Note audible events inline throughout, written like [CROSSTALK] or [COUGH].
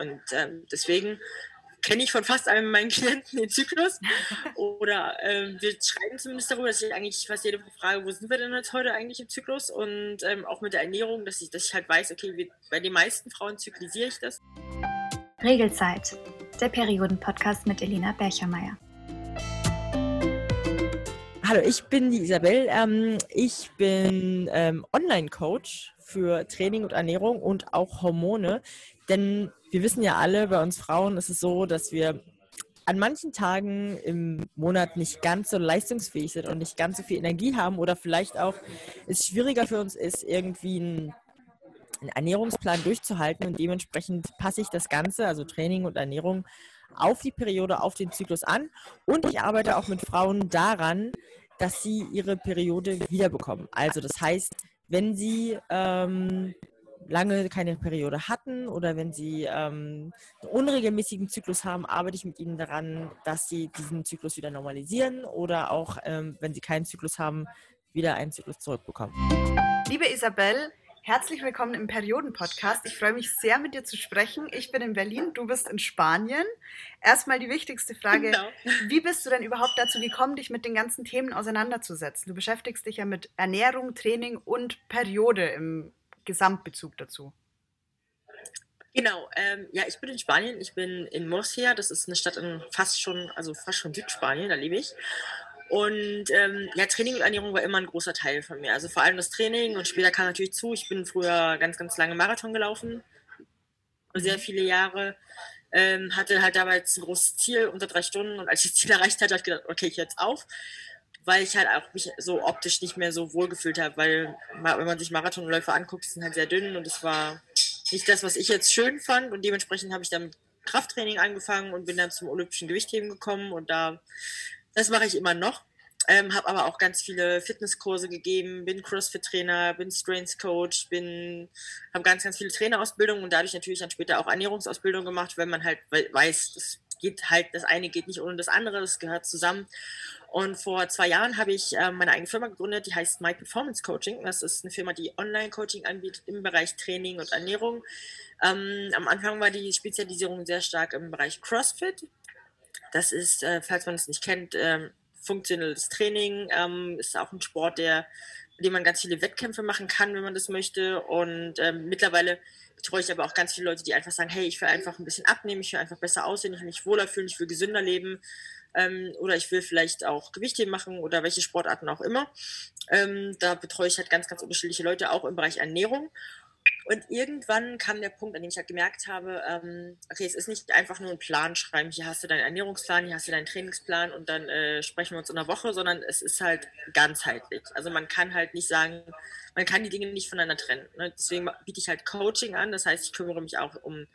Und ähm, deswegen kenne ich von fast allen meinen Klienten den Zyklus. Oder ähm, wir schreiben zumindest darüber, dass ich eigentlich fast jede Woche frage, wo sind wir denn jetzt heute eigentlich im Zyklus? Und ähm, auch mit der Ernährung, dass ich, dass ich halt weiß, okay, wir, bei den meisten Frauen zyklisiere ich das. Regelzeit, der Perioden-Podcast mit Elena Berchermeier. Hallo, ich bin die Isabel. Ähm, ich bin ähm, Online-Coach für Training und Ernährung und auch Hormone. Denn wir wissen ja alle, bei uns Frauen ist es so, dass wir an manchen Tagen im Monat nicht ganz so leistungsfähig sind und nicht ganz so viel Energie haben oder vielleicht auch es schwieriger für uns ist, irgendwie einen, einen Ernährungsplan durchzuhalten und dementsprechend passe ich das Ganze, also Training und Ernährung, auf die Periode, auf den Zyklus an und ich arbeite auch mit Frauen daran, dass sie ihre Periode wiederbekommen. Also das heißt, wenn sie ähm, lange keine Periode hatten oder wenn sie ähm, einen unregelmäßigen Zyklus haben, arbeite ich mit ihnen daran, dass sie diesen Zyklus wieder normalisieren oder auch, ähm, wenn sie keinen Zyklus haben, wieder einen Zyklus zurückbekommen. Liebe Isabel, herzlich willkommen im Perioden-Podcast. Ich freue mich sehr, mit dir zu sprechen. Ich bin in Berlin, du bist in Spanien. Erstmal die wichtigste Frage: genau. Wie bist du denn überhaupt dazu gekommen, dich mit den ganzen Themen auseinanderzusetzen? Du beschäftigst dich ja mit Ernährung, Training und Periode im Gesamtbezug dazu? Genau, ähm, ja, ich bin in Spanien, ich bin in Murcia, das ist eine Stadt in fast schon, also fast schon Südspanien, da lebe ich. Und ähm, ja, Training und Ernährung war immer ein großer Teil von mir. Also vor allem das Training und später kam natürlich zu. Ich bin früher ganz, ganz lange Marathon gelaufen, sehr mhm. viele Jahre. Ähm, hatte halt damals ein großes Ziel unter drei Stunden und als ich das Ziel [LAUGHS] erreicht hatte, habe ich gedacht, okay, ich jetzt auf weil ich halt auch mich so optisch nicht mehr so wohl gefühlt habe, weil wenn man sich Marathonläufer anguckt, die sind halt sehr dünn und es war nicht das, was ich jetzt schön fand und dementsprechend habe ich dann mit Krafttraining angefangen und bin dann zum olympischen Gewichtheben gekommen und da, das mache ich immer noch. Ähm, habe aber auch ganz viele Fitnesskurse gegeben, bin Crossfit-Trainer, bin Strengths-Coach, bin, habe ganz, ganz viele Trainerausbildungen und dadurch natürlich dann später auch Ernährungsausbildung gemacht, wenn man halt weiß, das geht halt, das eine geht nicht ohne das andere, das gehört zusammen. Und vor zwei Jahren habe ich äh, meine eigene Firma gegründet, die heißt My Performance Coaching. Das ist eine Firma, die Online-Coaching anbietet im Bereich Training und Ernährung. Ähm, am Anfang war die Spezialisierung sehr stark im Bereich CrossFit. Das ist, äh, falls man es nicht kennt, äh, funktionelles Training. Ähm, ist auch ein Sport, der, dem man ganz viele Wettkämpfe machen kann, wenn man das möchte. Und ähm, mittlerweile betreue ich aber auch ganz viele Leute, die einfach sagen, hey, ich will einfach ein bisschen abnehmen, ich will einfach besser aussehen, ich will mich wohler fühlen, ich will gesünder leben ähm, oder ich will vielleicht auch Gewichtheben machen oder welche Sportarten auch immer. Ähm, da betreue ich halt ganz, ganz unterschiedliche Leute, auch im Bereich Ernährung. Und irgendwann kam der Punkt, an dem ich halt gemerkt habe, ähm, okay, es ist nicht einfach nur ein Plan schreiben, hier hast du deinen Ernährungsplan, hier hast du deinen Trainingsplan und dann äh, sprechen wir uns in einer Woche, sondern es ist halt ganzheitlich. Also man kann halt nicht sagen, man kann die Dinge nicht voneinander trennen. Ne? Deswegen biete ich halt Coaching an, das heißt, ich kümmere mich auch um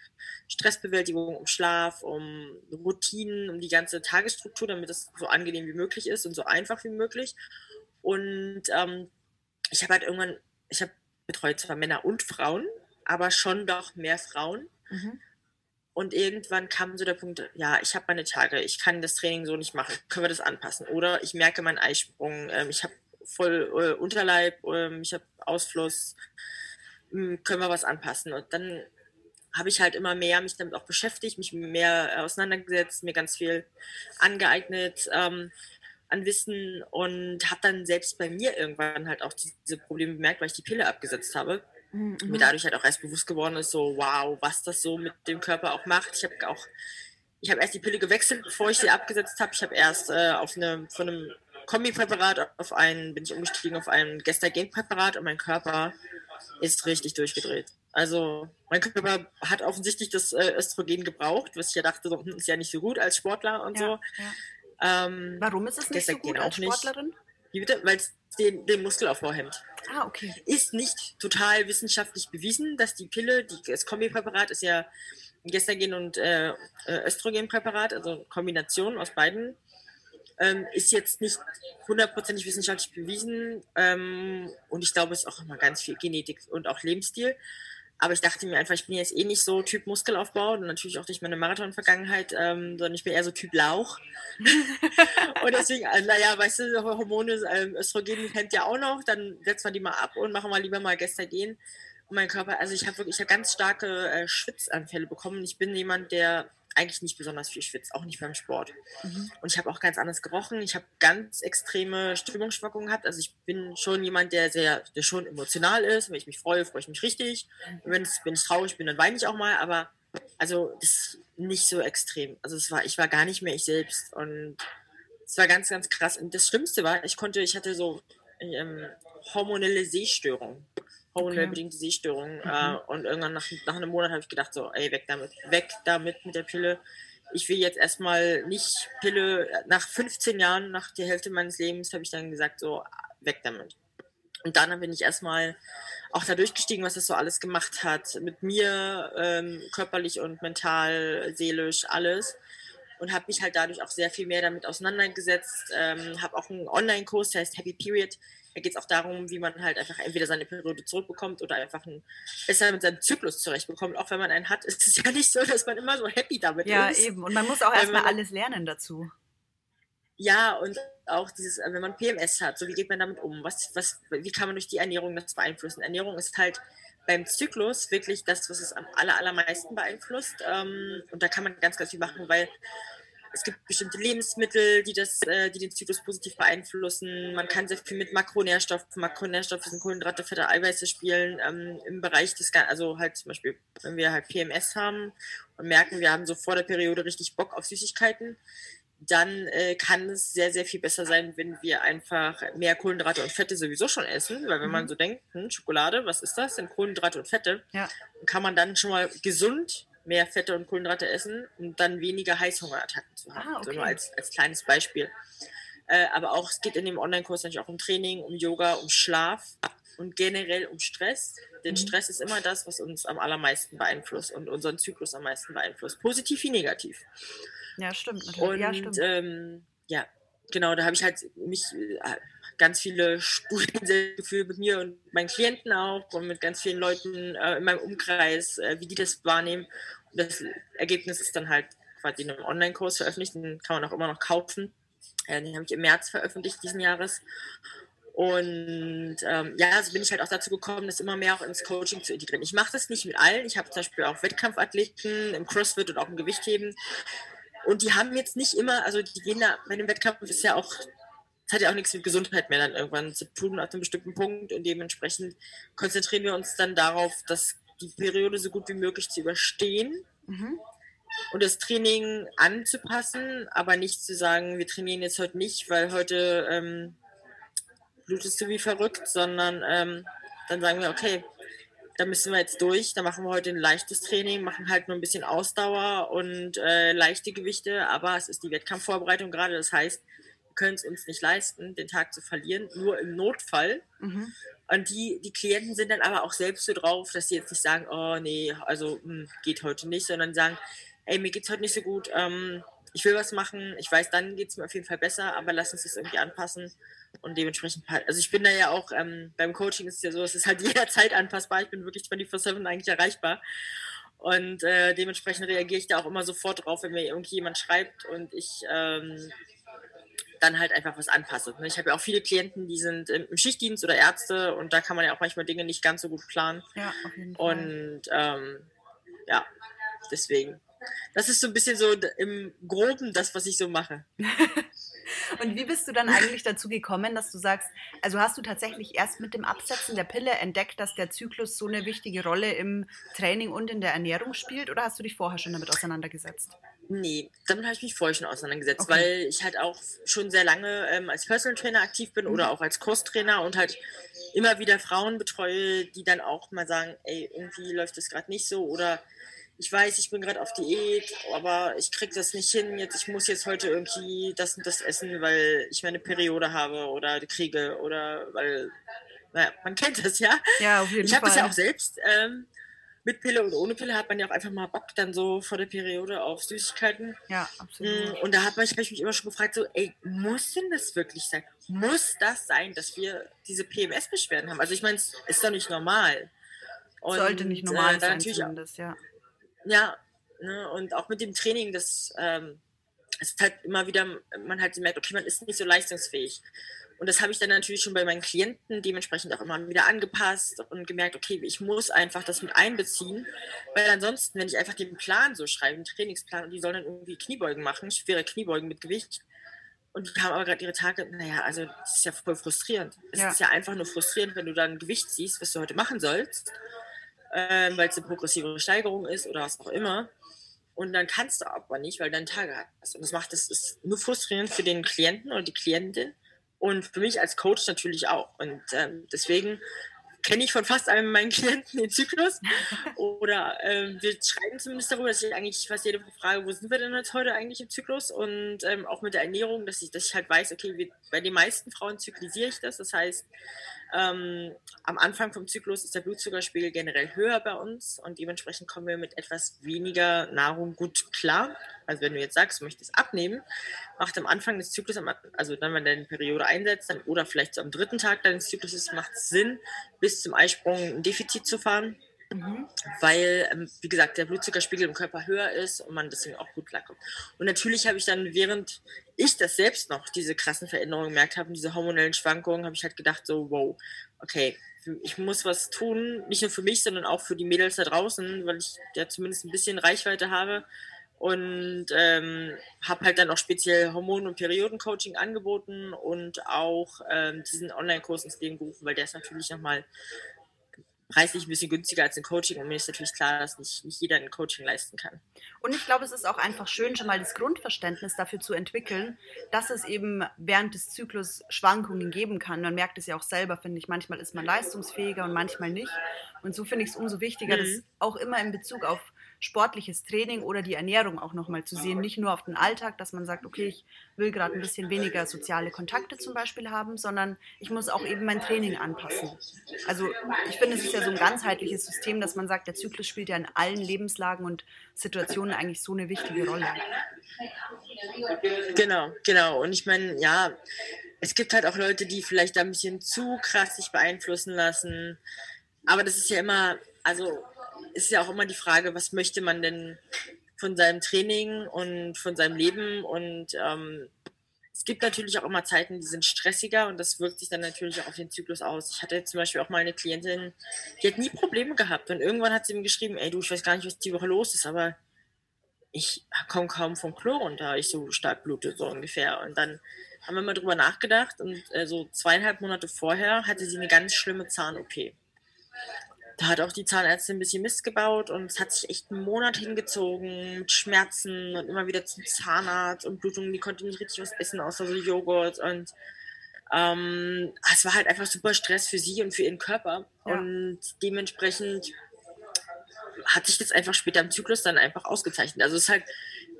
Stressbewältigung, um Schlaf, um Routinen, um die ganze Tagesstruktur, damit es so angenehm wie möglich ist und so einfach wie möglich. Und ähm, ich habe halt irgendwann, ich habe betreue zwar Männer und Frauen, aber schon doch mehr Frauen. Mhm. Und irgendwann kam so der Punkt, ja, ich habe meine Tage, ich kann das Training so nicht machen, können wir das anpassen? Oder ich merke meinen Eisprung, ähm, ich habe voll äh, Unterleib, ähm, ich habe Ausfluss, ähm, können wir was anpassen? Und dann habe ich halt immer mehr mich damit auch beschäftigt, mich mehr auseinandergesetzt, mir ganz viel angeeignet. Ähm, an Wissen und habe dann selbst bei mir irgendwann halt auch diese Probleme bemerkt, weil ich die Pille abgesetzt habe. Mhm. Mir dadurch halt auch erst bewusst geworden ist, so wow, was das so mit dem Körper auch macht. Ich habe auch, ich habe erst die Pille gewechselt, bevor ich sie abgesetzt habe. Ich habe erst äh, auf eine, von einem Kombipräparat auf einen, bin ich umgestiegen auf ein Gestagen-Präparat und mein Körper ist richtig durchgedreht. Also mein Körper hat offensichtlich das äh, Östrogen gebraucht, was ich ja dachte, so, hm, ist ja nicht so gut als Sportler und ja, so. Ja. Ähm, Warum ist es nicht so gut als Sportlerin? Weil es den, den Muskelaufbau hemmt. Ah, okay. Ist nicht total wissenschaftlich bewiesen, dass die Pille, die, das Kombipräparat ist ja ein Gestagen- und äh, äh, Östrogenpräparat, also Kombination aus beiden, ähm, ist jetzt nicht hundertprozentig wissenschaftlich bewiesen. Ähm, und ich glaube, es ist auch immer ganz viel Genetik und auch Lebensstil. Aber ich dachte mir einfach, ich bin jetzt eh nicht so Typ Muskelaufbau und natürlich auch durch meine Marathon-Vergangenheit, ähm, sondern ich bin eher so Typ Lauch. [LAUGHS] und deswegen, also, naja, weißt du, Hormone, ähm, Östrogen kennt ja auch noch, dann setzen wir die mal ab und machen wir lieber mal Gestagen. Und mein Körper, also ich habe wirklich ich hab ganz starke äh, Schwitzanfälle bekommen. Ich bin jemand, der eigentlich nicht besonders viel schwitzt, auch nicht beim Sport. Mhm. Und ich habe auch ganz anders gerochen. Ich habe ganz extreme Stimmungsschwankungen gehabt. Also ich bin schon jemand, der sehr, der schon emotional ist. Wenn ich mich freue, freue ich mich richtig. Und wenn, wenn ich traurig bin, dann weine ich auch mal. Aber also das ist nicht so extrem. Also es war, ich war gar nicht mehr ich selbst. Und es war ganz, ganz krass. Und das Schlimmste war, ich konnte, ich hatte so ähm, hormonelle Sehstörungen hormonell bedingte Sehstörungen. Mhm. Äh, und irgendwann nach, nach einem Monat habe ich gedacht, so, ey, weg damit, weg damit mit der Pille. Ich will jetzt erstmal nicht Pille, nach 15 Jahren, nach der Hälfte meines Lebens, habe ich dann gesagt, so, weg damit. Und dann bin ich erstmal auch da durchgestiegen, was das so alles gemacht hat. Mit mir, ähm, körperlich und mental, seelisch, alles. Und habe mich halt dadurch auch sehr viel mehr damit auseinandergesetzt. Ähm, habe auch einen Online-Kurs, der heißt Happy Period da geht es auch darum, wie man halt einfach entweder seine Periode zurückbekommt oder einfach ein, besser mit seinem Zyklus zurechtbekommt. Auch wenn man einen hat, ist es ja [LAUGHS] nicht so, dass man immer so happy damit ja, ist. Ja, eben. Und man muss auch erstmal alles lernen dazu. Ja, und auch dieses, wenn man PMS hat, so wie geht man damit um? Was, was, wie kann man durch die Ernährung das beeinflussen? Ernährung ist halt beim Zyklus wirklich das, was es am aller, allermeisten beeinflusst. Ähm, und da kann man ganz, ganz viel machen, weil es gibt bestimmte Lebensmittel, die, das, äh, die den Zyklus positiv beeinflussen. Man kann sehr viel mit Makronährstoffen, Makronährstoffe sind Kohlenhydrate, Fette, Eiweiße spielen ähm, im Bereich des, also halt zum Beispiel, wenn wir halt PMS haben und merken, wir haben so vor der Periode richtig Bock auf Süßigkeiten, dann äh, kann es sehr, sehr viel besser sein, wenn wir einfach mehr Kohlenhydrate und Fette sowieso schon essen. Weil wenn mhm. man so denkt, hm, Schokolade, was ist das? Sind Kohlenhydrate und Fette. Ja. Kann man dann schon mal gesund mehr Fette und Kohlenhydrate essen und dann weniger Heißhungerattacken zu haben. Ah, okay. So nur als, als kleines Beispiel. Äh, aber auch, es geht in dem Online-Kurs natürlich auch um Training, um Yoga, um Schlaf und generell um Stress. Denn mhm. Stress ist immer das, was uns am allermeisten beeinflusst und unseren Zyklus am meisten beeinflusst. Positiv wie negativ. Ja, stimmt. Natürlich. Und ja, stimmt. Ähm, ja, genau, da habe ich halt mich äh, ganz viele Studien gefühlt mit mir und meinen Klienten auch und mit ganz vielen Leuten äh, in meinem Umkreis, äh, wie die das wahrnehmen. Und das Ergebnis ist dann halt quasi in einem Online-Kurs veröffentlicht, den kann man auch immer noch kaufen. Äh, den habe ich im März veröffentlicht diesen Jahres. Und ähm, ja, also bin ich halt auch dazu gekommen, das immer mehr auch ins Coaching zu integrieren. Ich mache das nicht mit allen. Ich habe zum Beispiel auch Wettkampfathleten im CrossFit und auch im Gewichtheben. Und die haben jetzt nicht immer, also die gehen da bei dem Wettkampf ist ja auch es hat ja auch nichts mit Gesundheit mehr dann irgendwann zu tun ab einem bestimmten Punkt und dementsprechend konzentrieren wir uns dann darauf, dass die Periode so gut wie möglich zu überstehen mhm. und das Training anzupassen, aber nicht zu sagen, wir trainieren jetzt heute nicht, weil heute ähm, blutest du wie verrückt, sondern ähm, dann sagen wir, okay, da müssen wir jetzt durch, da machen wir heute ein leichtes Training, machen halt nur ein bisschen Ausdauer und äh, leichte Gewichte, aber es ist die Wettkampfvorbereitung gerade, das heißt, können es uns nicht leisten, den Tag zu verlieren, nur im Notfall. Mhm. Und die, die Klienten sind dann aber auch selbst so drauf, dass sie jetzt nicht sagen, oh nee, also mh, hm, geht heute nicht, sondern sagen, ey, mir geht's heute nicht so gut, ähm, ich will was machen, ich weiß, dann geht es mir auf jeden Fall besser, aber lass uns das irgendwie anpassen. Und dementsprechend, also ich bin da ja auch, ähm, beim Coaching ist es ja so, es ist halt [LAUGHS] jederzeit anpassbar, ich bin wirklich 24-7 eigentlich erreichbar. Und äh, dementsprechend reagiere ich da auch immer sofort drauf, wenn mir irgendjemand schreibt und ich ähm, dann halt einfach was anpasse. Ne? Ich habe ja auch viele Klienten, die sind im Schichtdienst oder Ärzte und da kann man ja auch manchmal Dinge nicht ganz so gut planen. Ja, auf jeden Fall. Und ähm, ja, deswegen. Das ist so ein bisschen so im Groben das, was ich so mache. [LAUGHS] Und wie bist du dann eigentlich dazu gekommen, dass du sagst, also hast du tatsächlich erst mit dem Absetzen der Pille entdeckt, dass der Zyklus so eine wichtige Rolle im Training und in der Ernährung spielt oder hast du dich vorher schon damit auseinandergesetzt? Nee, damit habe ich mich vorher schon auseinandergesetzt, okay. weil ich halt auch schon sehr lange ähm, als Personal Trainer aktiv bin mhm. oder auch als Kurstrainer und halt immer wieder Frauen betreue, die dann auch mal sagen, ey, irgendwie läuft das gerade nicht so oder ich weiß, ich bin gerade auf Diät, aber ich kriege das nicht hin. Jetzt, ich muss jetzt heute irgendwie das und das essen, weil ich meine Periode habe oder kriege oder weil, naja, man [LAUGHS] kennt das ja. Ja, auf jeden ich Fall. Ich habe das ja auch selbst. Ähm, mit Pille und ohne Pille hat man ja auch einfach mal Bock dann so vor der Periode auf Süßigkeiten. Ja, absolut. Mm, und da habe ich, hab ich mich immer schon gefragt, so, ey, muss denn das wirklich sein? Muss das sein, dass wir diese PMS-Beschwerden haben? Also ich meine, es ist doch nicht normal. Und, Sollte nicht normal äh, sein, zumindest, ja. Ja, ne, und auch mit dem Training, das ähm, es ist halt immer wieder, man halt merkt, okay, man ist nicht so leistungsfähig. Und das habe ich dann natürlich schon bei meinen Klienten dementsprechend auch immer wieder angepasst und gemerkt, okay, ich muss einfach das mit einbeziehen, weil ansonsten, wenn ich einfach den Plan so schreibe, einen Trainingsplan, und die sollen dann irgendwie Kniebeugen machen, schwere Kniebeugen mit Gewicht, und die haben aber gerade ihre Tage, naja, also das ist ja voll frustrierend. Es ja. ist ja einfach nur frustrierend, wenn du dann Gewicht siehst, was du heute machen sollst, äh, weil es eine progressive Steigerung ist oder was auch immer. Und dann kannst du aber nicht, weil du deine Tage hast. Und das macht ist nur frustrierend für den Klienten oder die Klientin und für mich als Coach natürlich auch. Und ähm, deswegen kenne ich von fast allen meinen Klienten den Zyklus. [LAUGHS] Oder ähm, wir schreiben zumindest darüber, dass ich eigentlich fast jede Woche frage, wo sind wir denn jetzt heute eigentlich im Zyklus? Und ähm, auch mit der Ernährung, dass ich, dass ich halt weiß, okay, wir, bei den meisten Frauen zyklisiere ich das. Das heißt, ähm, am Anfang vom Zyklus ist der Blutzuckerspiegel generell höher bei uns und dementsprechend kommen wir mit etwas weniger Nahrung gut klar. Also wenn du jetzt sagst, du möchtest abnehmen, macht am Anfang des Zyklus, also dann, wenn deine Periode einsetzt, dann, oder vielleicht so am dritten Tag deines Zykluses, macht es Sinn, bis zum Eisprung ein Defizit zu fahren. Mhm. Weil, ähm, wie gesagt, der Blutzuckerspiegel im Körper höher ist und man deswegen auch gut klarkommt. Und natürlich habe ich dann, während ich das selbst noch, diese krassen Veränderungen gemerkt habe, diese hormonellen Schwankungen, habe ich halt gedacht, so, wow, okay, ich muss was tun, nicht nur für mich, sondern auch für die Mädels da draußen, weil ich ja zumindest ein bisschen Reichweite habe und ähm, habe halt dann auch speziell Hormon- und Periodencoaching angeboten und auch ähm, diesen Online-Kurs ins Leben gerufen, weil der ist natürlich nochmal preislich ein bisschen günstiger als ein Coaching und mir ist natürlich klar, dass nicht, nicht jeder ein Coaching leisten kann. Und ich glaube, es ist auch einfach schön, schon mal das Grundverständnis dafür zu entwickeln, dass es eben während des Zyklus Schwankungen geben kann. Man merkt es ja auch selber, finde ich. Manchmal ist man leistungsfähiger und manchmal nicht. Und so finde ich es umso wichtiger, mhm. das auch immer in Bezug auf sportliches Training oder die Ernährung auch nochmal zu sehen. Nicht nur auf den Alltag, dass man sagt, okay, ich will gerade ein bisschen weniger soziale Kontakte zum Beispiel haben, sondern ich muss auch eben mein Training anpassen. Also ich finde, es ist ja so ein ganzheitliches System, dass man sagt, der Zyklus spielt ja in allen Lebenslagen und Situationen eigentlich so eine wichtige Rolle. Genau, genau. Und ich meine, ja, es gibt halt auch Leute, die vielleicht da ein bisschen zu krass sich beeinflussen lassen. Aber das ist ja immer, also ist ja auch immer die Frage, was möchte man denn von seinem Training und von seinem Leben und ähm, es gibt natürlich auch immer Zeiten, die sind stressiger und das wirkt sich dann natürlich auch auf den Zyklus aus. Ich hatte zum Beispiel auch mal eine Klientin, die hat nie Probleme gehabt und irgendwann hat sie mir geschrieben, ey du, ich weiß gar nicht, was die Woche los ist, aber ich komme kaum vom Klo runter, ich so stark blute, so ungefähr. Und dann haben wir mal drüber nachgedacht und äh, so zweieinhalb Monate vorher hatte sie eine ganz schlimme Zahn-OP da hat auch die Zahnärztin ein bisschen Mist gebaut und es hat sich echt einen Monat hingezogen mit Schmerzen und immer wieder zum Zahnarzt und Blutungen. Die konnte nicht richtig was essen, außer so Joghurt und ähm, es war halt einfach super Stress für sie und für ihren Körper ja. und dementsprechend hat sich das einfach später im Zyklus dann einfach ausgezeichnet. Also es ist halt,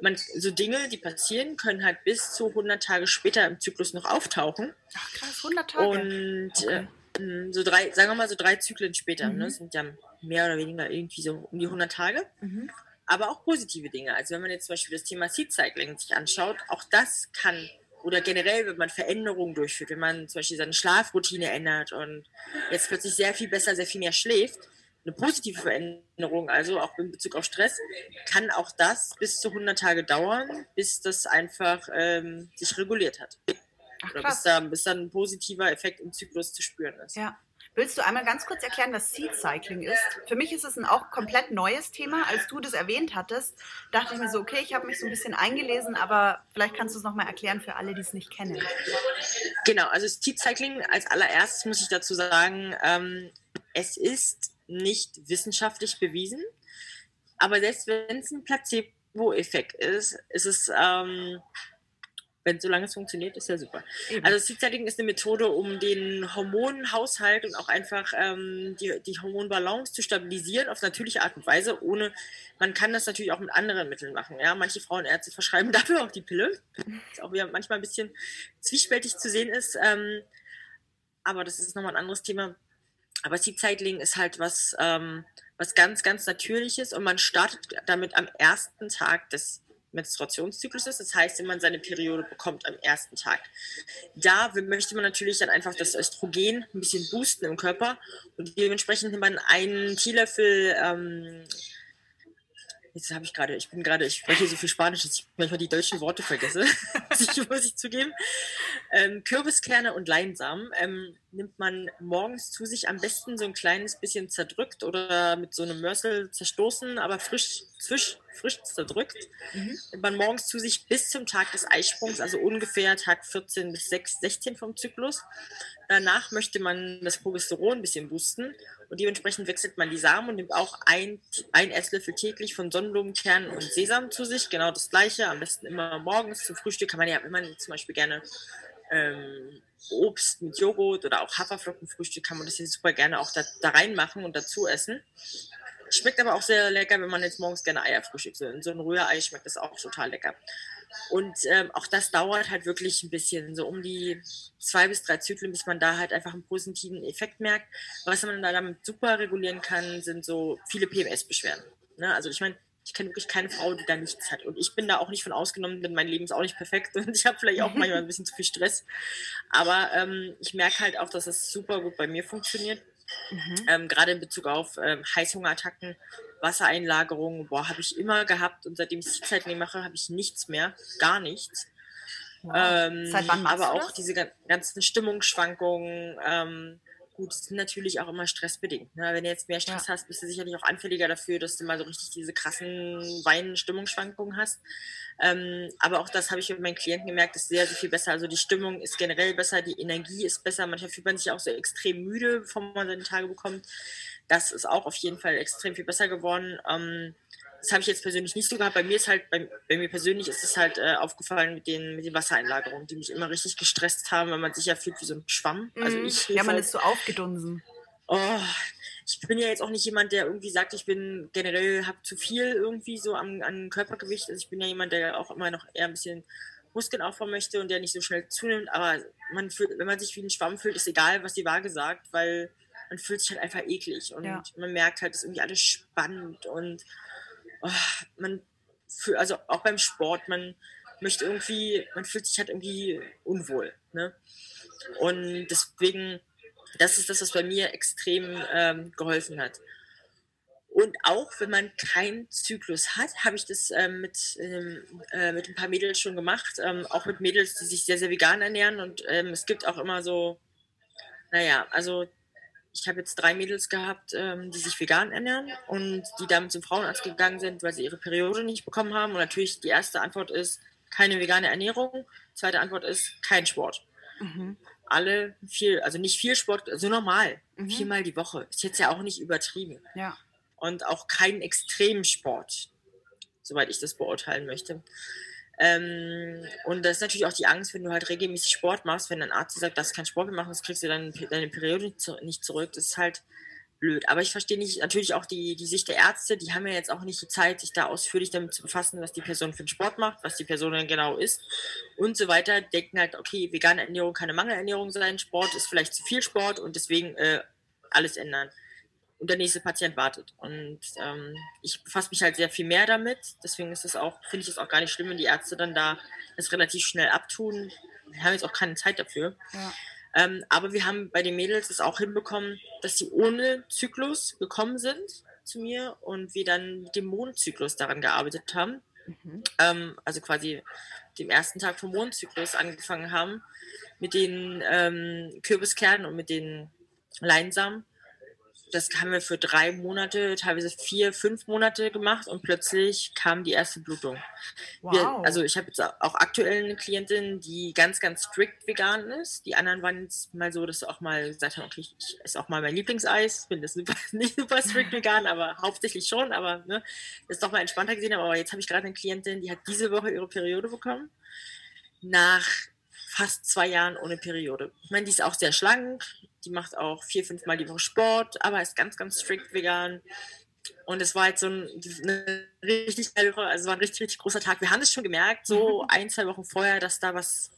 man, so Dinge, die passieren, können halt bis zu 100 Tage später im Zyklus noch auftauchen. Ach krass, 100 Tage. Und äh, okay. Mm, so drei, sagen wir mal so drei Zyklen später, ne? mhm. ne, sind ja mehr oder weniger irgendwie so um die 100 Tage. Mhm. Aber auch positive Dinge. Also wenn man jetzt zum Beispiel das Thema Seed Cycling sich anschaut, auch das kann oder generell, wenn man Veränderungen durchführt, wenn man zum Beispiel seine Schlafroutine ändert und jetzt plötzlich sehr viel besser, sehr viel mehr schläft, eine positive Veränderung, also auch in Bezug auf Stress, kann auch das bis zu 100 Tage dauern, bis das einfach ähm, sich reguliert hat. Ach, bis, da, bis dann ein positiver Effekt im Zyklus zu spüren ist. Ja. Willst du einmal ganz kurz erklären, was Seed Cycling ist? Für mich ist es ein auch komplett neues Thema. Als du das erwähnt hattest, dachte ich mir so, okay, ich habe mich so ein bisschen eingelesen, aber vielleicht kannst du es nochmal erklären für alle, die es nicht kennen. Genau, also Seed Cycling als allererstes muss ich dazu sagen, ähm, es ist nicht wissenschaftlich bewiesen, aber selbst wenn es ein Placebo-Effekt ist, ist es ähm, wenn solange es funktioniert, ist ja super. Eben. Also Seed-Setting ist eine Methode, um den Hormonhaushalt und auch einfach ähm, die, die Hormonbalance zu stabilisieren auf natürliche Art und Weise, ohne, man kann das natürlich auch mit anderen Mitteln machen. Ja? Manche Frauenärzte verschreiben [LAUGHS] dafür auch die Pille, was auch wieder manchmal ein bisschen zwiespältig zu sehen ist. Ähm, aber das ist nochmal ein anderes Thema. Aber Seed-Cycling ist halt was, ähm, was ganz, ganz Natürliches und man startet damit am ersten Tag des Menstruationszyklus ist. Das heißt, wenn man seine Periode bekommt am ersten Tag. Da möchte man natürlich dann einfach das Östrogen ein bisschen boosten im Körper und dementsprechend nimmt man einen Teelöffel. Ähm, jetzt habe ich gerade, ich bin gerade, ich spreche so viel Spanisch, dass ich manchmal die deutschen Worte vergesse. [LAUGHS] muss ich, zugeben. Ähm, Kürbiskerne und Leinsamen ähm, nimmt man morgens zu sich am besten so ein kleines bisschen zerdrückt oder mit so einem Mörsel zerstoßen, aber frisch, frisch, frisch zerdrückt. Mhm. Nimmt man morgens zu sich bis zum Tag des Eisprungs, also ungefähr Tag 14 bis 6, 16 vom Zyklus. Danach möchte man das Progesteron ein bisschen boosten und dementsprechend wechselt man die Samen und nimmt auch ein, ein Esslöffel täglich von Sonnenblumenkernen und Sesam zu sich. Genau das gleiche, am besten immer morgens zum Frühstück kann man ja, wenn man zum Beispiel gerne ähm, Obst mit Joghurt oder auch Haferflockenfrühstück kann man das hier super gerne auch da, da reinmachen und dazu essen. Schmeckt aber auch sehr lecker, wenn man jetzt morgens gerne Eier frühstückt. So, so ein Rührei schmeckt das auch total lecker. Und ähm, auch das dauert halt wirklich ein bisschen, so um die zwei bis drei Zyklen, bis man da halt einfach einen positiven Effekt merkt. Was man da damit super regulieren kann, sind so viele PMS-Beschwerden. Ne? Also ich meine, ich kenne wirklich keine Frau, die da nichts hat. Und ich bin da auch nicht von ausgenommen, denn mein Leben ist auch nicht perfekt und ich habe vielleicht auch manchmal ein bisschen zu viel Stress. Aber ähm, ich merke halt auch, dass es super gut bei mir funktioniert. Mhm. Ähm, Gerade in Bezug auf ähm, Heißhungerattacken, Wassereinlagerungen, boah, habe ich immer gehabt und seitdem ich die Zeit mache, habe ich nichts mehr, gar nichts. Wow. Ähm, Seit wann aber du das? auch diese ganzen Stimmungsschwankungen, ähm, gut, es sind natürlich auch immer stressbedingt. Ne? Wenn du jetzt mehr Stress ja. hast, bist du sicherlich auch anfälliger dafür, dass du mal so richtig diese krassen Weinen-Stimmungsschwankungen hast. Ähm, aber auch das habe ich mit meinen Klienten gemerkt, ist sehr, sehr viel besser. Also die Stimmung ist generell besser, die Energie ist besser. Manchmal fühlt man sich auch so extrem müde, bevor man seine Tage bekommt. Das ist auch auf jeden Fall extrem viel besser geworden. Ähm, das habe ich jetzt persönlich nicht so gehabt. Bei mir ist halt, bei, bei mir persönlich ist es halt äh, aufgefallen mit den, mit den Wassereinlagerungen, die mich immer richtig gestresst haben, weil man sich ja fühlt wie so ein Schwamm. Also mhm. ich ja, man halt, ist so aufgedunsen. Oh, ich bin ja jetzt auch nicht jemand, der irgendwie sagt, ich bin generell, habe zu viel irgendwie so am, an Körpergewicht. Also ich bin ja jemand, der auch immer noch eher ein bisschen Muskeln aufbauen möchte und der nicht so schnell zunimmt. Aber man fühlt, wenn man sich wie ein Schwamm fühlt, ist egal, was die Waage sagt, weil man fühlt sich halt einfach eklig und ja. man merkt halt, dass irgendwie alles spannend und oh, man für, also auch beim Sport, man möchte irgendwie, man fühlt sich halt irgendwie unwohl. Ne? Und deswegen, das ist das, was bei mir extrem ähm, geholfen hat. Und auch wenn man keinen Zyklus hat, habe ich das ähm, mit, ähm, äh, mit ein paar Mädels schon gemacht. Ähm, auch mit Mädels, die sich sehr, sehr vegan ernähren. Und ähm, es gibt auch immer so, naja, also ich habe jetzt drei Mädels gehabt, ähm, die sich vegan ernähren und die damit zum Frauenarzt gegangen sind, weil sie ihre Periode nicht bekommen haben. Und natürlich die erste Antwort ist keine vegane Ernährung. Zweite Antwort ist kein Sport. Mhm. Alle viel, also nicht viel Sport, also normal, mhm. viermal die Woche. Ist jetzt ja auch nicht übertrieben. Ja. Und auch kein Extremsport, soweit ich das beurteilen möchte. Ähm, und das ist natürlich auch die Angst, wenn du halt regelmäßig Sport machst, wenn dein Arzt sagt, das kann Sport machen, das kriegst du dann deine Periode nicht zurück. Das ist halt blöd. Aber ich verstehe nicht, natürlich auch die, die Sicht der Ärzte, die haben ja jetzt auch nicht die Zeit, sich da ausführlich damit zu befassen, was die Person für den Sport macht, was die Person dann genau ist und so weiter. Denken halt, okay, vegane Ernährung kann eine Mangelernährung sein, Sport ist vielleicht zu viel Sport und deswegen äh, alles ändern und der nächste Patient wartet. Und ähm, ich befasse mich halt sehr viel mehr damit. Deswegen ist es auch, finde ich es auch gar nicht schlimm, wenn die Ärzte dann da das relativ schnell abtun. Wir haben jetzt auch keine Zeit dafür. Ja. Ähm, aber wir haben bei den Mädels es auch hinbekommen, dass sie ohne Zyklus gekommen sind zu mir und wir dann mit dem Mondzyklus daran gearbeitet haben. Mhm. Ähm, also quasi dem ersten Tag vom Mondzyklus angefangen haben mit den ähm, Kürbiskernen und mit den Leinsamen das haben wir für drei Monate, teilweise vier, fünf Monate gemacht und plötzlich kam die erste Blutung. Wow. Wir, also ich habe jetzt auch aktuell eine Klientin, die ganz, ganz strikt vegan ist. Die anderen waren jetzt mal so, dass sie auch mal gesagt haben, okay, ich esse auch mal mein Lieblingseis. Bin das super, [LAUGHS] nicht super strikt vegan, aber hauptsächlich schon. Aber ne, das ist doch mal entspannter gesehen. Aber jetzt habe ich gerade eine Klientin, die hat diese Woche ihre Periode bekommen. Nach fast zwei Jahren ohne Periode. Ich meine, die ist auch sehr schlank, die macht auch vier, fünf Mal die Woche Sport, aber ist ganz, ganz strikt vegan. Und es war jetzt so ein, eine richtig, also war ein richtig, richtig großer Tag. Wir haben es schon gemerkt, so ein, zwei Wochen vorher, dass da was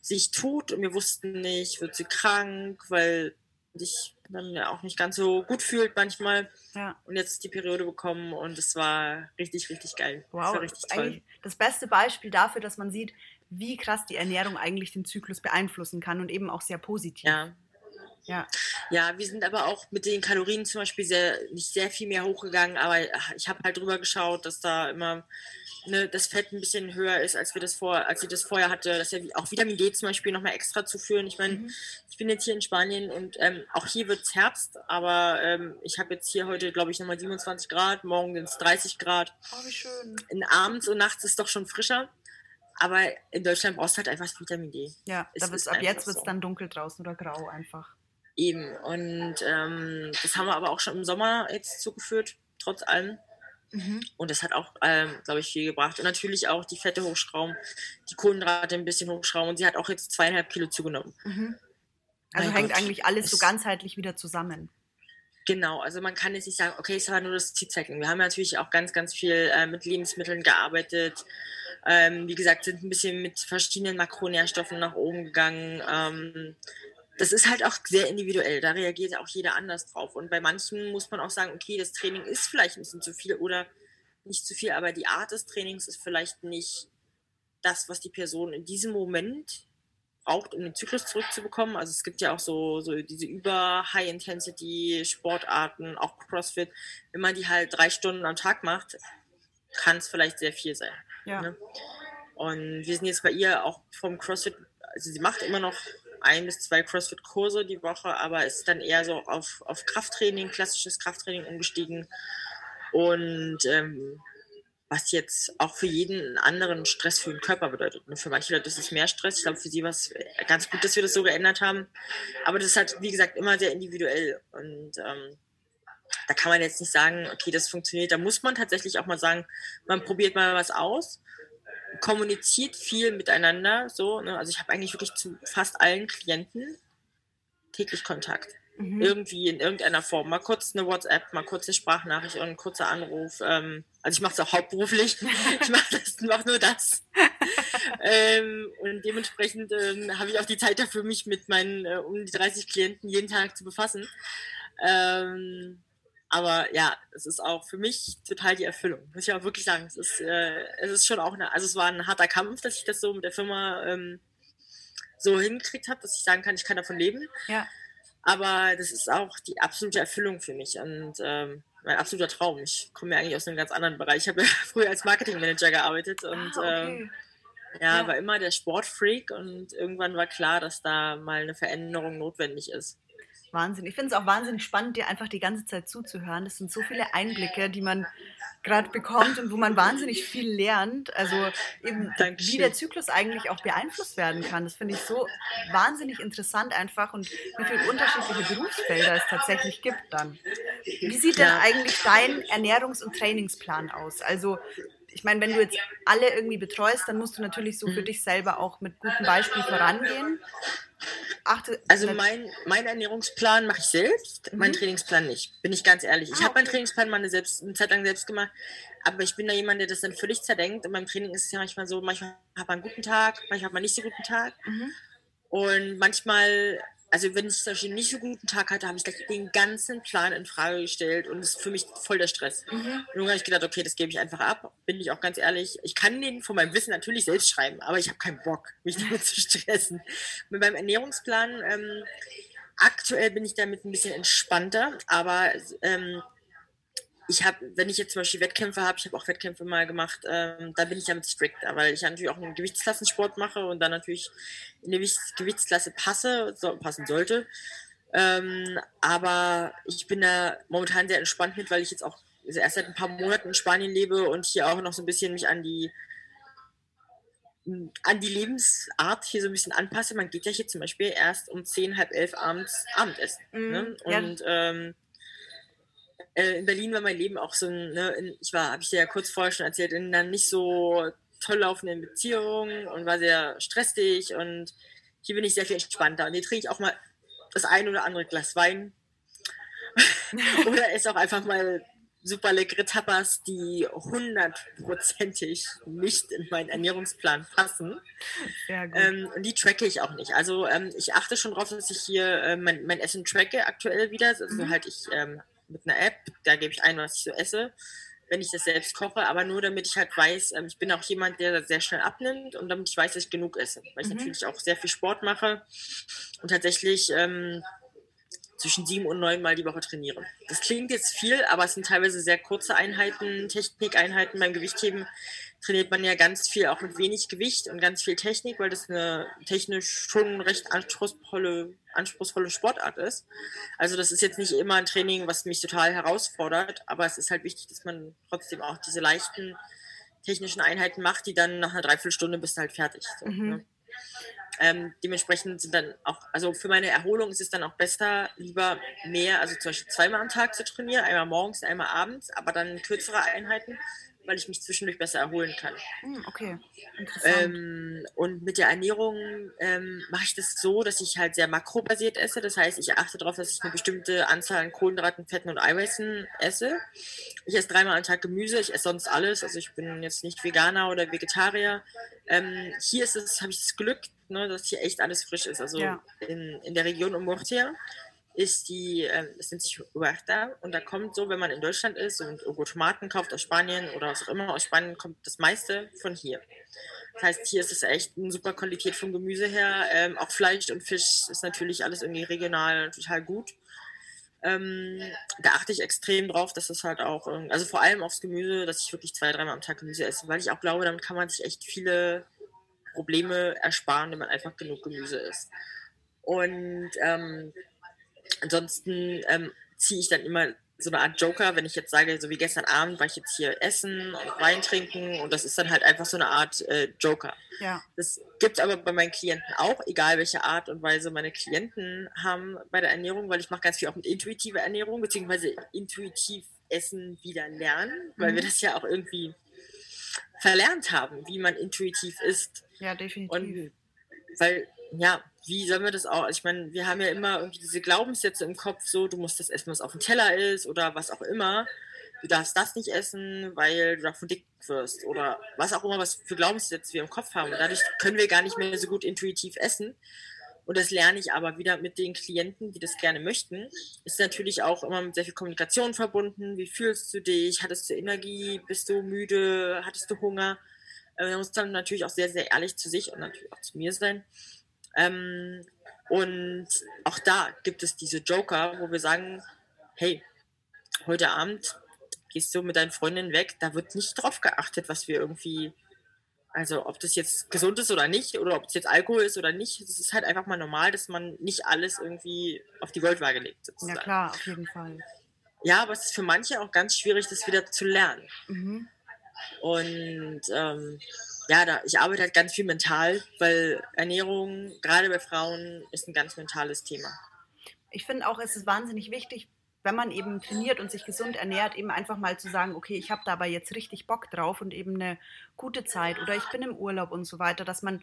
sich tut und wir wussten nicht, wird sie krank, weil sich dann ja auch nicht ganz so gut fühlt manchmal. Ja. Und jetzt ist die Periode bekommen und es war richtig, richtig geil. Wow, das das toll. Das beste Beispiel dafür, dass man sieht, wie krass die Ernährung eigentlich den Zyklus beeinflussen kann und eben auch sehr positiv. Ja, ja. Ja, wir sind aber auch mit den Kalorien zum Beispiel sehr, nicht sehr viel mehr hochgegangen, aber ich habe halt drüber geschaut, dass da immer ne, das Fett ein bisschen höher ist, als wir das vor, als sie das vorher hatte, dass ja auch Vitamin D zum Beispiel nochmal extra zuführen. Ich meine, mhm. ich bin jetzt hier in Spanien und ähm, auch hier wird es Herbst, aber ähm, ich habe jetzt hier heute, glaube ich, nochmal 27 Grad, morgen sind es 30 Grad. Oh, wie schön. In abends und nachts ist es doch schon frischer. Aber in Deutschland brauchst du halt einfach Vitamin D. Ja, da wird's, ab jetzt wird es so. dann dunkel draußen oder grau einfach. Eben. Und ähm, das haben wir aber auch schon im Sommer jetzt zugeführt, trotz allem. Mhm. Und das hat auch, ähm, glaube ich, viel gebracht. Und natürlich auch die Fette hochschrauben, die Kohlenhydrate ein bisschen hochschrauben. Und sie hat auch jetzt zweieinhalb Kilo zugenommen. Mhm. Also mein hängt Gott, eigentlich alles so ganzheitlich wieder zusammen. Genau, also man kann jetzt nicht sagen, okay, es war nur das Zielzecken. Wir haben natürlich auch ganz, ganz viel äh, mit Lebensmitteln gearbeitet. Ähm, wie gesagt, sind ein bisschen mit verschiedenen Makronährstoffen nach oben gegangen. Ähm, das ist halt auch sehr individuell. Da reagiert auch jeder anders drauf. Und bei manchen muss man auch sagen, okay, das Training ist vielleicht ein bisschen zu viel oder nicht zu viel, aber die Art des Trainings ist vielleicht nicht das, was die Person in diesem Moment braucht, um den Zyklus zurückzubekommen. Also es gibt ja auch so, so diese über High-Intensity-Sportarten, auch CrossFit. Wenn man die halt drei Stunden am Tag macht, kann es vielleicht sehr viel sein. Ja. Ne? Und wir sind jetzt bei ihr auch vom CrossFit, also sie macht immer noch ein bis zwei CrossFit-Kurse die Woche, aber ist dann eher so auf, auf Krafttraining, klassisches Krafttraining umgestiegen. Und ähm, was jetzt auch für jeden anderen Stress für den Körper bedeutet. Für manche Leute ist es mehr Stress. Ich glaube, für sie war es ganz gut, dass wir das so geändert haben. Aber das ist halt, wie gesagt, immer sehr individuell. Und ähm, da kann man jetzt nicht sagen, okay, das funktioniert. Da muss man tatsächlich auch mal sagen, man probiert mal was aus, kommuniziert viel miteinander. So, ne? Also ich habe eigentlich wirklich zu fast allen Klienten täglich Kontakt. Mhm. Irgendwie in irgendeiner Form. Mal kurz eine WhatsApp, mal kurz eine Sprachnachricht und ein kurzer Anruf. Ähm, also ich mache es auch hauptberuflich. [LAUGHS] ich mache mach nur das. ähm, und dementsprechend ähm, habe ich auch die Zeit dafür, mich mit meinen äh, um die 30 Klienten jeden Tag zu befassen. Ähm, aber ja, es ist auch für mich total die Erfüllung, muss ich auch wirklich sagen. Es ist, äh, es ist schon auch eine, also es war ein harter Kampf, dass ich das so mit der Firma ähm, so hingekriegt habe, dass ich sagen kann, ich kann davon leben. Ja. Aber das ist auch die absolute Erfüllung für mich und ähm, mein absoluter Traum. Ich komme ja eigentlich aus einem ganz anderen Bereich. Ich habe ja [LAUGHS] früher als Marketingmanager gearbeitet und ah, okay. ähm, ja, ja, war immer der Sportfreak und irgendwann war klar, dass da mal eine Veränderung notwendig ist. Wahnsinn. Ich finde es auch wahnsinnig spannend, dir einfach die ganze Zeit zuzuhören. Das sind so viele Einblicke, die man gerade bekommt und wo man wahnsinnig viel lernt. Also eben, Dankeschön. wie der Zyklus eigentlich auch beeinflusst werden kann. Das finde ich so wahnsinnig interessant einfach und wie viele unterschiedliche Berufsfelder es tatsächlich gibt dann. Wie sieht denn eigentlich dein Ernährungs- und Trainingsplan aus? Also ich meine, wenn du jetzt alle irgendwie betreust, dann musst du natürlich so für mhm. dich selber auch mit gutem Beispiel vorangehen. Achte, also mein, mein Ernährungsplan mache ich selbst, mhm. meinen Trainingsplan nicht, bin ich ganz ehrlich. Ich ah, habe meinen Trainingsplan mal eine, selbst, eine Zeit lang selbst gemacht, aber ich bin da jemand, der das dann völlig zerdenkt. Und beim Training ist es ja manchmal so, manchmal hat man einen guten Tag, manchmal hat man nicht so guten Tag. Mhm. Und manchmal also wenn ich zum Beispiel nicht so guten Tag hatte, habe ich gleich den ganzen Plan in Frage gestellt und es ist für mich voll der Stress. Mhm. Dann habe ich gedacht, okay, das gebe ich einfach ab. Bin ich auch ganz ehrlich. Ich kann den von meinem Wissen natürlich selbst schreiben, aber ich habe keinen Bock, mich [LAUGHS] damit zu stressen. Mit meinem Ernährungsplan, ähm, aktuell bin ich damit ein bisschen entspannter, aber ähm, ich habe, wenn ich jetzt zum Beispiel Wettkämpfe habe, ich habe auch Wettkämpfe mal gemacht, ähm, da bin ich damit strikter, weil ich natürlich auch einen Gewichtsklassensport mache und dann natürlich in die Gewichtsklasse passe, so, passen sollte. Ähm, aber ich bin da momentan sehr entspannt mit, weil ich jetzt auch erst seit ein paar Monaten in Spanien lebe und hier auch noch so ein bisschen mich an die an die Lebensart hier so ein bisschen anpasse. Man geht ja hier zum Beispiel erst um zehn, halb elf abends Abendessen. Mm, ne? Und ja. ähm, äh, in Berlin war mein Leben auch so ein, ne, in, ich war, habe ich dir ja kurz vorher schon erzählt, in einer nicht so toll laufenden Beziehung und war sehr stressig und hier bin ich sehr viel entspannter und hier trinke ich auch mal das ein oder andere Glas Wein [LAUGHS] oder esse auch einfach mal super leckere Tapas, die hundertprozentig nicht in meinen Ernährungsplan passen. Ähm, und die tracke ich auch nicht. Also ähm, ich achte schon darauf, dass ich hier äh, mein, mein, Essen tracke aktuell wieder. Also mhm. halt ich ähm, mit einer App. Da gebe ich ein, was ich so esse, wenn ich das selbst koche, aber nur damit ich halt weiß, ähm, ich bin auch jemand, der sehr schnell abnimmt und damit ich weiß, dass ich genug esse. Weil ich mhm. natürlich auch sehr viel Sport mache und tatsächlich ähm, zwischen sieben und neun Mal die Woche trainiere. Das klingt jetzt viel, aber es sind teilweise sehr kurze Einheiten, Technikeinheiten beim Gewichtheben, trainiert man ja ganz viel auch mit wenig Gewicht und ganz viel Technik, weil das eine technisch schon recht anspruchsvolle, anspruchsvolle Sportart ist. Also das ist jetzt nicht immer ein Training, was mich total herausfordert, aber es ist halt wichtig, dass man trotzdem auch diese leichten technischen Einheiten macht, die dann nach einer Dreiviertelstunde bist du halt fertig. So, mhm. ne? Ähm, dementsprechend sind dann auch, also für meine Erholung ist es dann auch besser, lieber mehr, also zum Beispiel zweimal am Tag zu trainieren, einmal morgens, einmal abends, aber dann kürzere Einheiten, weil ich mich zwischendurch besser erholen kann. Hm, okay, interessant. Ähm, und mit der Ernährung ähm, mache ich das so, dass ich halt sehr makrobasiert esse. Das heißt, ich achte darauf, dass ich eine bestimmte Anzahl an Kohlenhydraten, Fetten und Eiweißen esse. Ich esse dreimal am Tag Gemüse, ich esse sonst alles. Also ich bin jetzt nicht Veganer oder Vegetarier. Ähm, hier ist es, habe ich das Glück, ne, dass hier echt alles frisch ist. Also ja. in, in der Region um Murcia ist die, äh, es nennt sich Huerta und da kommt so, wenn man in Deutschland ist und irgendwo Tomaten kauft aus Spanien oder was auch immer aus Spanien, kommt das meiste von hier. Das heißt, hier ist es echt eine super Qualität vom Gemüse her. Ähm, auch Fleisch und Fisch ist natürlich alles irgendwie regional total gut. Ähm, da achte ich extrem drauf, dass es halt auch, also vor allem aufs Gemüse, dass ich wirklich zwei, dreimal am Tag Gemüse esse, weil ich auch glaube, damit kann man sich echt viele Probleme ersparen, wenn man einfach genug Gemüse isst. Und ähm, ansonsten ähm, ziehe ich dann immer so eine Art Joker, wenn ich jetzt sage, so wie gestern Abend war ich jetzt hier essen und Wein trinken und das ist dann halt einfach so eine Art äh, Joker. Ja. Das gibt es aber bei meinen Klienten auch, egal welche Art und Weise meine Klienten haben bei der Ernährung, weil ich mache ganz viel auch mit intuitiver Ernährung, beziehungsweise intuitiv Essen wieder lernen, weil mhm. wir das ja auch irgendwie verlernt haben, wie man intuitiv isst. Ja, definitiv. Und weil ja, wie sollen wir das auch? Ich meine, wir haben ja immer irgendwie diese Glaubenssätze im Kopf, so, du musst das essen, was auf dem Teller ist oder was auch immer. Du darfst das nicht essen, weil du davon dick wirst oder was auch immer, was für Glaubenssätze wir im Kopf haben. Und dadurch können wir gar nicht mehr so gut intuitiv essen. Und das lerne ich aber wieder mit den Klienten, die das gerne möchten. Ist natürlich auch immer mit sehr viel Kommunikation verbunden. Wie fühlst du dich? Hattest du Energie? Bist du müde? Hattest du Hunger? Äh, man muss dann natürlich auch sehr, sehr ehrlich zu sich und natürlich auch zu mir sein. Ähm, und auch da gibt es diese Joker, wo wir sagen, hey, heute Abend gehst du mit deinen Freundinnen weg, da wird nicht drauf geachtet, was wir irgendwie, also ob das jetzt gesund ist oder nicht, oder ob es jetzt Alkohol ist oder nicht, es ist halt einfach mal normal, dass man nicht alles irgendwie auf die Goldwaage legt. Sozusagen. Ja klar, auf jeden Fall. Ja, aber es ist für manche auch ganz schwierig, das wieder zu lernen. Mhm. Und ähm, ja, da, ich arbeite halt ganz viel mental, weil Ernährung, gerade bei Frauen, ist ein ganz mentales Thema. Ich finde auch, es ist wahnsinnig wichtig, wenn man eben trainiert und sich gesund ernährt, eben einfach mal zu sagen, okay, ich habe dabei jetzt richtig Bock drauf und eben eine gute Zeit oder ich bin im Urlaub und so weiter, dass man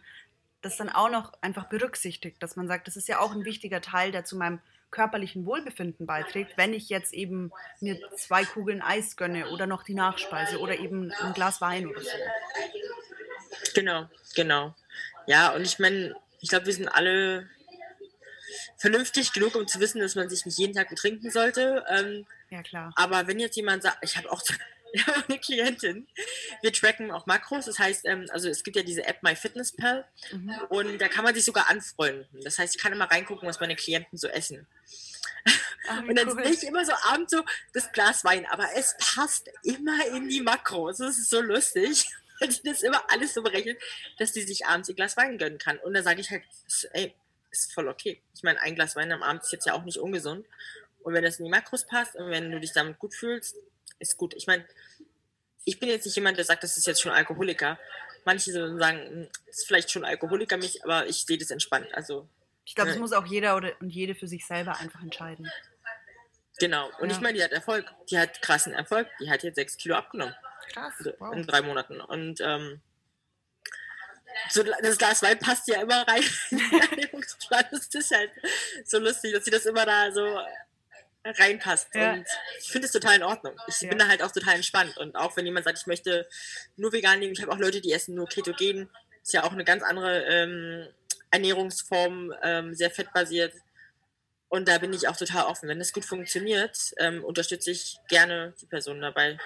das dann auch noch einfach berücksichtigt, dass man sagt, das ist ja auch ein wichtiger Teil, der zu meinem körperlichen Wohlbefinden beiträgt, wenn ich jetzt eben mir zwei Kugeln Eis gönne oder noch die Nachspeise oder eben ein Glas Wein oder so. Genau, genau. Ja, und ich meine, ich glaube, wir sind alle vernünftig genug, um zu wissen, dass man sich nicht jeden Tag betrinken sollte. Ähm, ja, klar. Aber wenn jetzt jemand sagt, ich habe [LAUGHS] auch eine Klientin, wir tracken auch Makros, das heißt, ähm, also es gibt ja diese App MyFitnessPal mhm. und da kann man sich sogar anfreunden. Das heißt, ich kann immer reingucken, was meine Klienten so essen. Ach, und dann cool. sehe ich immer so abends so das Glas Wein, aber es passt immer in die Makros. Das ist so lustig [LAUGHS] die das immer alles so berechnet, dass die sich abends ein Glas Wein gönnen kann. Und da sage ich halt, ey, ist voll okay. Ich meine, ein Glas Wein am Abend ist jetzt ja auch nicht ungesund. Und wenn das in die Makros passt und wenn du dich damit gut fühlst, ist gut. Ich meine, ich bin jetzt nicht jemand, der sagt, das ist jetzt schon Alkoholiker. Manche sagen, das hm, ist vielleicht schon Alkoholiker mich, aber ich sehe das entspannt. Also ich glaube, das ne. muss auch jeder oder, und jede für sich selber einfach entscheiden. Genau. Und ja. ich meine, die hat Erfolg. Die hat krassen Erfolg. Die hat jetzt sechs Kilo abgenommen. Krass. Wow. In drei Monaten. Und ähm, so, das Glas Wein passt ja immer rein [LAUGHS] in den Ernährungsplan. Das ist halt so lustig, dass sie das immer da so reinpasst. Ja. Und ich finde es total in Ordnung. Ich ja. bin da halt auch total entspannt. Und auch wenn jemand sagt, ich möchte nur vegan leben, ich habe auch Leute, die essen nur ketogen. Ist ja auch eine ganz andere ähm, Ernährungsform, ähm, sehr fettbasiert. Und da bin ich auch total offen. Wenn das gut funktioniert, ähm, unterstütze ich gerne die Person dabei.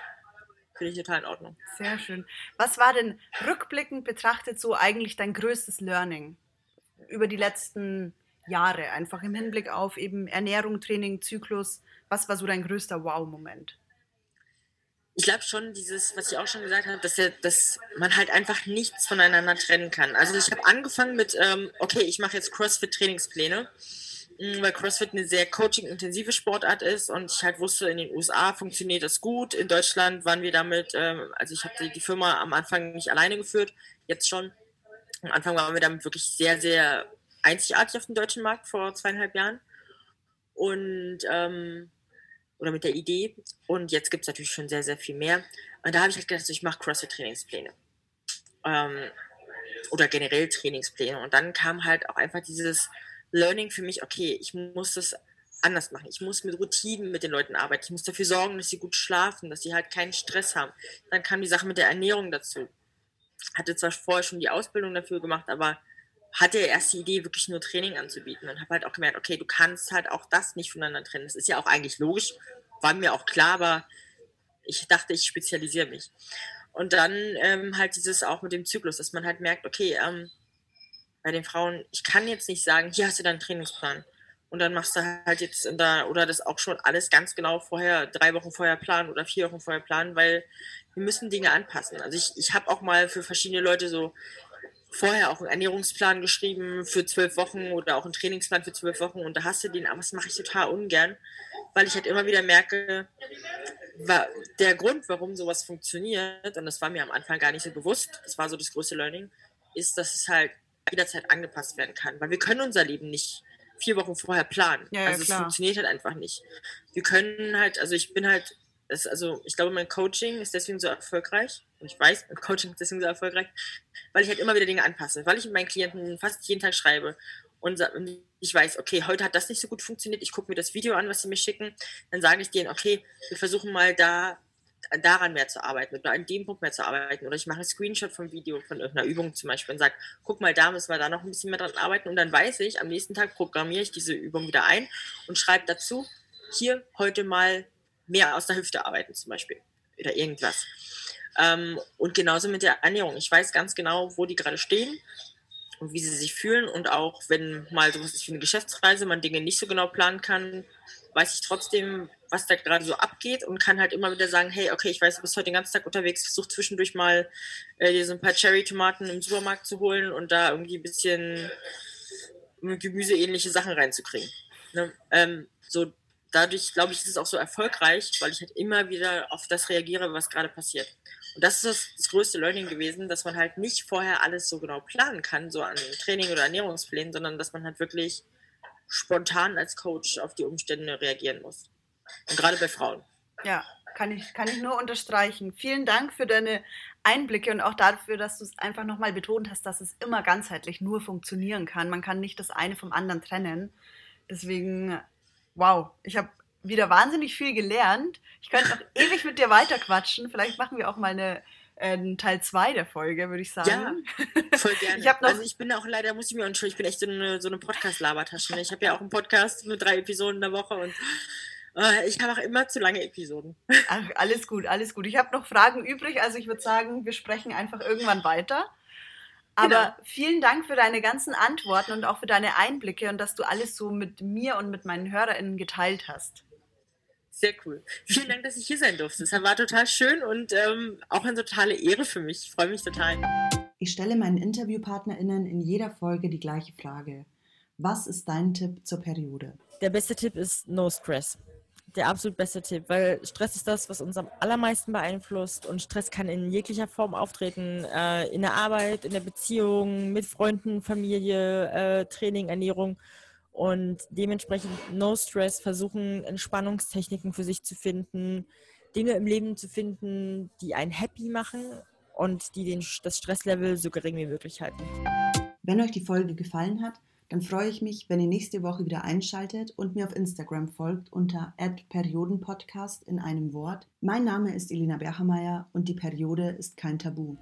Finde ich total in Ordnung. Sehr schön. Was war denn rückblickend betrachtet so eigentlich dein größtes Learning über die letzten Jahre? Einfach im Hinblick auf eben Ernährung, Training, Zyklus. Was war so dein größter Wow-Moment? ich glaube schon, dieses, was ich auch schon gesagt habe, dass, ja, dass man halt einfach nichts voneinander trennen kann. Also ich habe angefangen mit, ähm, okay, ich mache jetzt CrossFit-Trainingspläne, weil CrossFit eine sehr coaching-intensive Sportart ist und ich halt wusste, in den USA funktioniert das gut. In Deutschland waren wir damit, ähm, also ich habe die, die Firma am Anfang nicht alleine geführt, jetzt schon. Am Anfang waren wir damit wirklich sehr, sehr einzigartig auf dem deutschen Markt vor zweieinhalb Jahren. Und ähm, oder mit der Idee. Und jetzt gibt es natürlich schon sehr, sehr viel mehr. Und da habe ich halt gedacht, ich mache CrossFit-Trainingspläne. Ähm, oder generell Trainingspläne. Und dann kam halt auch einfach dieses Learning für mich, okay, ich muss das anders machen. Ich muss mit Routinen mit den Leuten arbeiten. Ich muss dafür sorgen, dass sie gut schlafen, dass sie halt keinen Stress haben. Dann kam die Sache mit der Ernährung dazu. Hatte zwar vorher schon die Ausbildung dafür gemacht, aber hatte erst die Idee, wirklich nur Training anzubieten und habe halt auch gemerkt, okay, du kannst halt auch das nicht voneinander trennen. Das ist ja auch eigentlich logisch, war mir auch klar, aber ich dachte, ich spezialisiere mich. Und dann ähm, halt dieses auch mit dem Zyklus, dass man halt merkt, okay, ähm, bei den Frauen, ich kann jetzt nicht sagen, hier hast du deinen Trainingsplan. Und dann machst du halt jetzt da, oder das auch schon alles ganz genau vorher, drei Wochen vorher planen oder vier Wochen vorher planen, weil wir müssen Dinge anpassen. Also ich, ich habe auch mal für verschiedene Leute so vorher auch einen Ernährungsplan geschrieben für zwölf Wochen oder auch einen Trainingsplan für zwölf Wochen und da hast du den, aber das mache ich total ungern, weil ich halt immer wieder merke, der Grund, warum sowas funktioniert, und das war mir am Anfang gar nicht so bewusst, das war so das größte Learning, ist, dass es halt jederzeit angepasst werden kann, weil wir können unser Leben nicht vier Wochen vorher planen. Ja, ja, also es funktioniert halt einfach nicht. Wir können halt, also ich bin halt das, also ich glaube, mein Coaching ist deswegen so erfolgreich. Und ich weiß, mein Coaching ist deswegen so erfolgreich, weil ich halt immer wieder Dinge anpasse, weil ich mit meinen Klienten fast jeden Tag schreibe und ich weiß, okay, heute hat das nicht so gut funktioniert, ich gucke mir das Video an, was sie mir schicken, dann sage ich denen, okay, wir versuchen mal da daran mehr zu arbeiten oder an dem Punkt mehr zu arbeiten oder ich mache einen Screenshot vom Video von irgendeiner Übung zum Beispiel und sage, guck mal, da müssen wir da noch ein bisschen mehr dran arbeiten und dann weiß ich, am nächsten Tag programmiere ich diese Übung wieder ein und schreibe dazu, hier heute mal mehr aus der Hüfte arbeiten zum Beispiel oder irgendwas. Ähm, und genauso mit der Ernährung. Ich weiß ganz genau, wo die gerade stehen und wie sie sich fühlen. Und auch wenn mal sowas ist wie eine Geschäftsreise, man Dinge nicht so genau planen kann, weiß ich trotzdem, was da gerade so abgeht und kann halt immer wieder sagen, hey, okay, ich weiß, du bist heute den ganzen Tag unterwegs, versuch zwischendurch mal äh, dir so ein paar Cherry-Tomaten im Supermarkt zu holen und da irgendwie ein bisschen Gemüseähnliche Sachen reinzukriegen. Ne? Ähm, so dadurch, glaube ich, ist es auch so erfolgreich, weil ich halt immer wieder auf das reagiere, was gerade passiert. Und das ist das, das, größte Learning gewesen, dass man halt nicht vorher alles so genau planen kann, so an Training oder Ernährungsplänen, sondern dass man halt wirklich spontan als Coach auf die Umstände reagieren muss. Und gerade bei Frauen. Ja, kann ich, kann ich nur unterstreichen. Vielen Dank für deine Einblicke und auch dafür, dass du es einfach nochmal betont hast, dass es immer ganzheitlich nur funktionieren kann. Man kann nicht das eine vom anderen trennen. Deswegen wow, ich habe wieder wahnsinnig viel gelernt. Ich könnte noch [LAUGHS] ewig mit dir weiterquatschen. Vielleicht machen wir auch mal eine, äh, Teil 2 der Folge, würde ich sagen. Ja, [LAUGHS] voll gerne. ich also ich bin auch leider, muss ich mir entschuldigen, ich bin echt so eine, so eine Podcast-Labertasche. Ne? Ich habe ja auch einen Podcast mit drei Episoden in der Woche und äh, ich habe auch immer zu lange Episoden. [LAUGHS] Ach, alles gut, alles gut. Ich habe noch Fragen übrig, also ich würde sagen, wir sprechen einfach irgendwann weiter. Aber genau. vielen Dank für deine ganzen Antworten und auch für deine Einblicke und dass du alles so mit mir und mit meinen HörerInnen geteilt hast. Sehr cool. Vielen Dank, dass ich hier sein durfte. Es war total schön und ähm, auch eine totale Ehre für mich. Ich freue mich total. Ich stelle meinen InterviewpartnerInnen in jeder Folge die gleiche Frage. Was ist dein Tipp zur Periode? Der beste Tipp ist No Stress der absolut beste Tipp, weil Stress ist das, was uns am allermeisten beeinflusst und Stress kann in jeglicher Form auftreten, äh, in der Arbeit, in der Beziehung, mit Freunden, Familie, äh, Training, Ernährung und dementsprechend No Stress versuchen, Entspannungstechniken für sich zu finden, Dinge im Leben zu finden, die einen happy machen und die den, das Stresslevel so gering wie möglich halten. Wenn euch die Folge gefallen hat, dann freue ich mich, wenn ihr nächste Woche wieder einschaltet und mir auf Instagram folgt unter @periodenpodcast in einem Wort. Mein Name ist Elina Berhameier und die Periode ist kein Tabu.